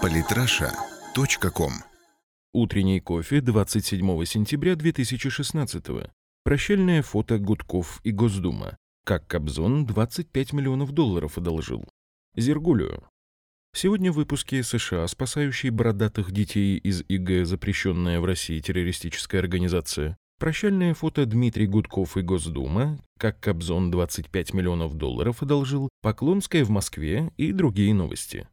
Политраша.ком Утренний кофе 27 сентября 2016 Прощальное фото Гудков и Госдума. Как Кобзон 25 миллионов долларов одолжил. Зергулю. Сегодня в выпуске США, спасающие бородатых детей из ИГ, запрещенная в России террористическая организация, прощальное фото Дмитрий Гудков и Госдума, как Кобзон 25 миллионов долларов одолжил, Поклонская в Москве и другие новости.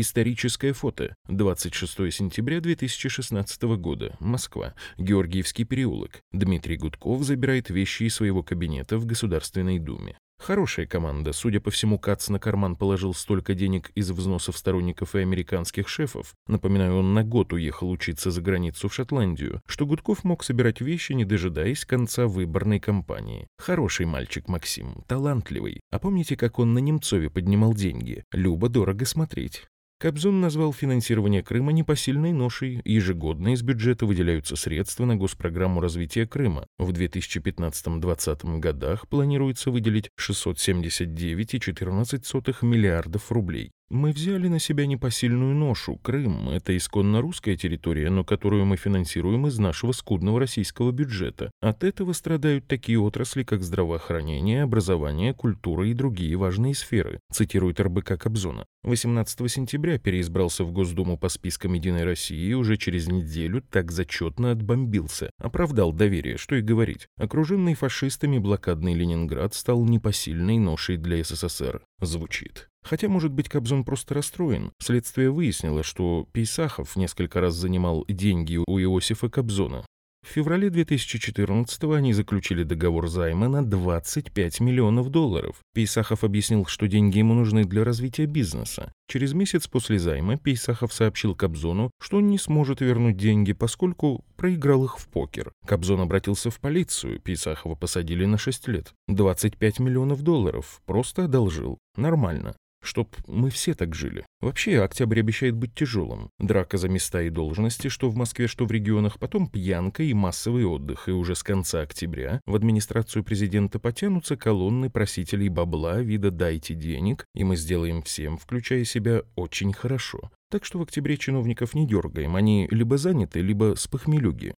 Историческое фото. 26 сентября 2016 года. Москва. Георгиевский переулок. Дмитрий Гудков забирает вещи из своего кабинета в Государственной Думе. Хорошая команда. Судя по всему, Кац на карман положил столько денег из взносов сторонников и американских шефов. Напоминаю, он на год уехал учиться за границу в Шотландию, что Гудков мог собирать вещи, не дожидаясь конца выборной кампании. Хороший мальчик Максим, талантливый. А помните, как он на Немцове поднимал деньги? Любо дорого смотреть. Кобзон назвал финансирование Крыма непосильной ношей. Ежегодно из бюджета выделяются средства на госпрограмму развития Крыма. В 2015-2020 годах планируется выделить 679,14 миллиардов рублей. Мы взяли на себя непосильную ношу. Крым – это исконно русская территория, но которую мы финансируем из нашего скудного российского бюджета. От этого страдают такие отрасли, как здравоохранение, образование, культура и другие важные сферы, цитирует РБК Кобзона. 18 сентября переизбрался в Госдуму по спискам «Единой России» и уже через неделю так зачетно отбомбился. Оправдал доверие, что и говорить. Окруженный фашистами блокадный Ленинград стал непосильной ношей для СССР. Звучит. Хотя, может быть, Кобзон просто расстроен. Следствие выяснило, что Пейсахов несколько раз занимал деньги у Иосифа Кобзона. В феврале 2014 они заключили договор займа на 25 миллионов долларов. Пейсахов объяснил, что деньги ему нужны для развития бизнеса. Через месяц после займа Пейсахов сообщил Кобзону, что он не сможет вернуть деньги, поскольку проиграл их в покер. Кобзон обратился в полицию, Пейсахова посадили на 6 лет. 25 миллионов долларов просто одолжил. Нормально. Чтоб мы все так жили. Вообще, октябрь обещает быть тяжелым. Драка за места и должности, что в Москве, что в регионах, потом пьянка и массовый отдых. И уже с конца октября в администрацию президента потянутся колонны просителей бабла, вида «дайте денег», и мы сделаем всем, включая себя, очень хорошо. Так что в октябре чиновников не дергаем, они либо заняты, либо с похмелюги.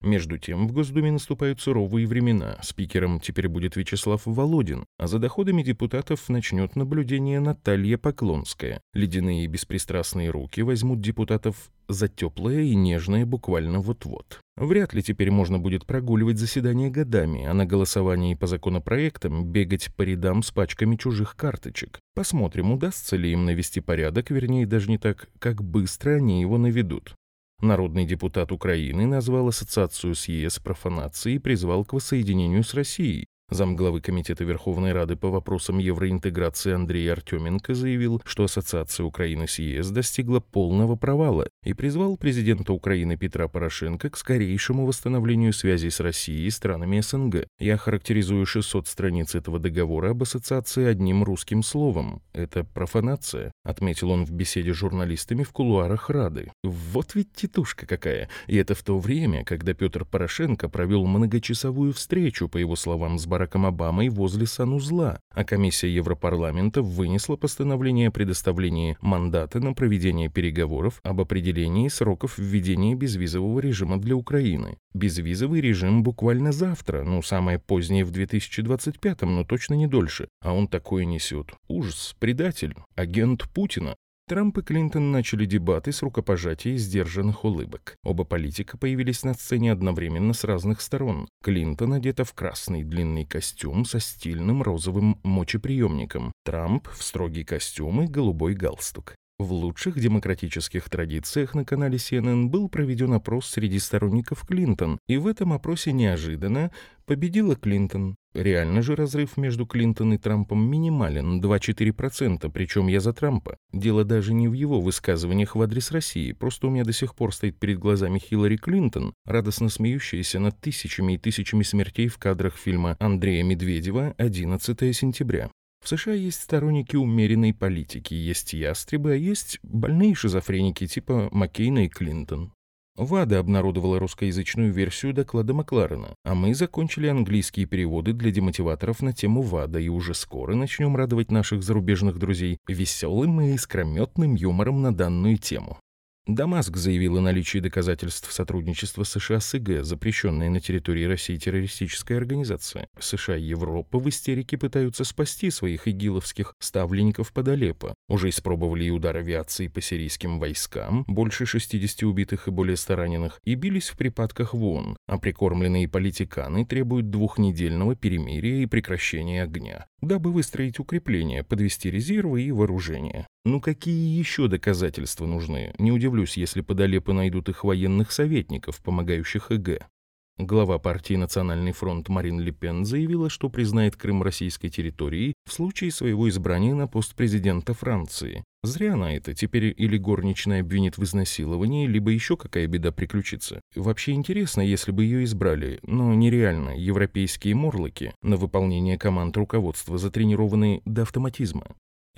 Между тем в Госдуме наступают суровые времена. Спикером теперь будет Вячеслав Володин, а за доходами депутатов начнет наблюдение Наталья Поклонская. Ледяные и беспристрастные руки возьмут депутатов за теплое и нежное буквально вот-вот. Вряд ли теперь можно будет прогуливать заседания годами, а на голосовании по законопроектам бегать по рядам с пачками чужих карточек. Посмотрим, удастся ли им навести порядок, вернее, даже не так, как быстро они его наведут. Народный депутат Украины назвал ассоциацию с ЕС профанацией и призвал к воссоединению с Россией. Замглавы Комитета Верховной Рады по вопросам евроинтеграции Андрей Артеменко заявил, что Ассоциация Украины с ЕС достигла полного провала и призвал президента Украины Петра Порошенко к скорейшему восстановлению связей с Россией и странами СНГ. Я характеризую 600 страниц этого договора об ассоциации одним русским словом. Это профанация, отметил он в беседе с журналистами в кулуарах Рады. Вот ведь титушка какая. И это в то время, когда Петр Порошенко провел многочасовую встречу, по его словам, с Бараком Обамой возле санузла, а комиссия Европарламента вынесла постановление о предоставлении мандата на проведение переговоров об определении сроков введения безвизового режима для Украины. Безвизовый режим буквально завтра, ну самое позднее в 2025, но точно не дольше. А он такое несет. Ужас, предатель, агент Путина. Трамп и Клинтон начали дебаты с рукопожатия и сдержанных улыбок. Оба политика появились на сцене одновременно с разных сторон. Клинтон одета в красный длинный костюм со стильным розовым мочеприемником. Трамп в строгий костюм и голубой галстук. В лучших демократических традициях на канале CNN был проведен опрос среди сторонников Клинтон, и в этом опросе неожиданно победила Клинтон. Реально же разрыв между Клинтон и Трампом минимален, 2-4%, причем я за Трампа. Дело даже не в его высказываниях в адрес России, просто у меня до сих пор стоит перед глазами Хиллари Клинтон, радостно смеющаяся над тысячами и тысячами смертей в кадрах фильма Андрея Медведева «11 сентября». В США есть сторонники умеренной политики, есть ястребы, а есть больные шизофреники типа Маккейна и Клинтон. ВАДА обнародовала русскоязычную версию доклада Макларена, а мы закончили английские переводы для демотиваторов на тему ВАДА и уже скоро начнем радовать наших зарубежных друзей веселым и искрометным юмором на данную тему. Дамаск заявил о наличии доказательств сотрудничества США с ИГ, запрещенной на территории России террористической организации. США и Европа в истерике пытаются спасти своих игиловских ставленников под Алеппо. Уже испробовали и удар авиации по сирийским войскам, больше 60 убитых и более 100 раненых, и бились в припадках в ООН, а прикормленные политиканы требуют двухнедельного перемирия и прекращения огня, дабы выстроить укрепления, подвести резервы и вооружение. Ну какие еще доказательства нужны? Не удивлюсь, если под найдут их военных советников, помогающих ЭГ. Глава партии «Национальный фронт» Марин Ле Пен заявила, что признает Крым российской территорией в случае своего избрания на пост президента Франции. Зря она это, теперь или горничная обвинит в изнасиловании, либо еще какая беда приключится. Вообще интересно, если бы ее избрали, но нереально, европейские морлоки на выполнение команд руководства затренированы до автоматизма.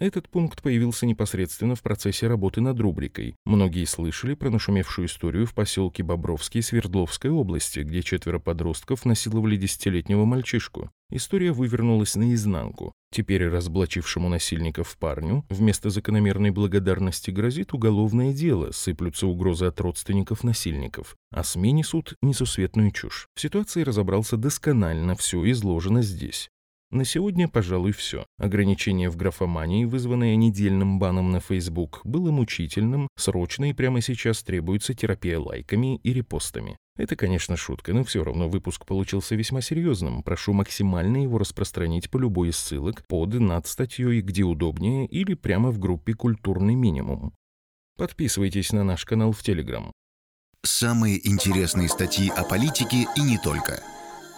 Этот пункт появился непосредственно в процессе работы над рубрикой. Многие слышали про нашумевшую историю в поселке Бобровский Свердловской области, где четверо подростков насиловали десятилетнего мальчишку. История вывернулась наизнанку. Теперь разоблачившему насильников парню вместо закономерной благодарности грозит уголовное дело, сыплются угрозы от родственников насильников. А СМИ несут несусветную чушь. В ситуации разобрался досконально, все изложено здесь. На сегодня, пожалуй, все. Ограничение в графомании, вызванное недельным баном на Facebook, было мучительным, срочно и прямо сейчас требуется терапия лайками и репостами. Это, конечно, шутка, но все равно выпуск получился весьма серьезным. Прошу максимально его распространить по любой из ссылок под над статьей, где удобнее, или прямо в группе «Культурный минимум». Подписывайтесь на наш канал в Телеграм. Самые интересные статьи о политике и не только –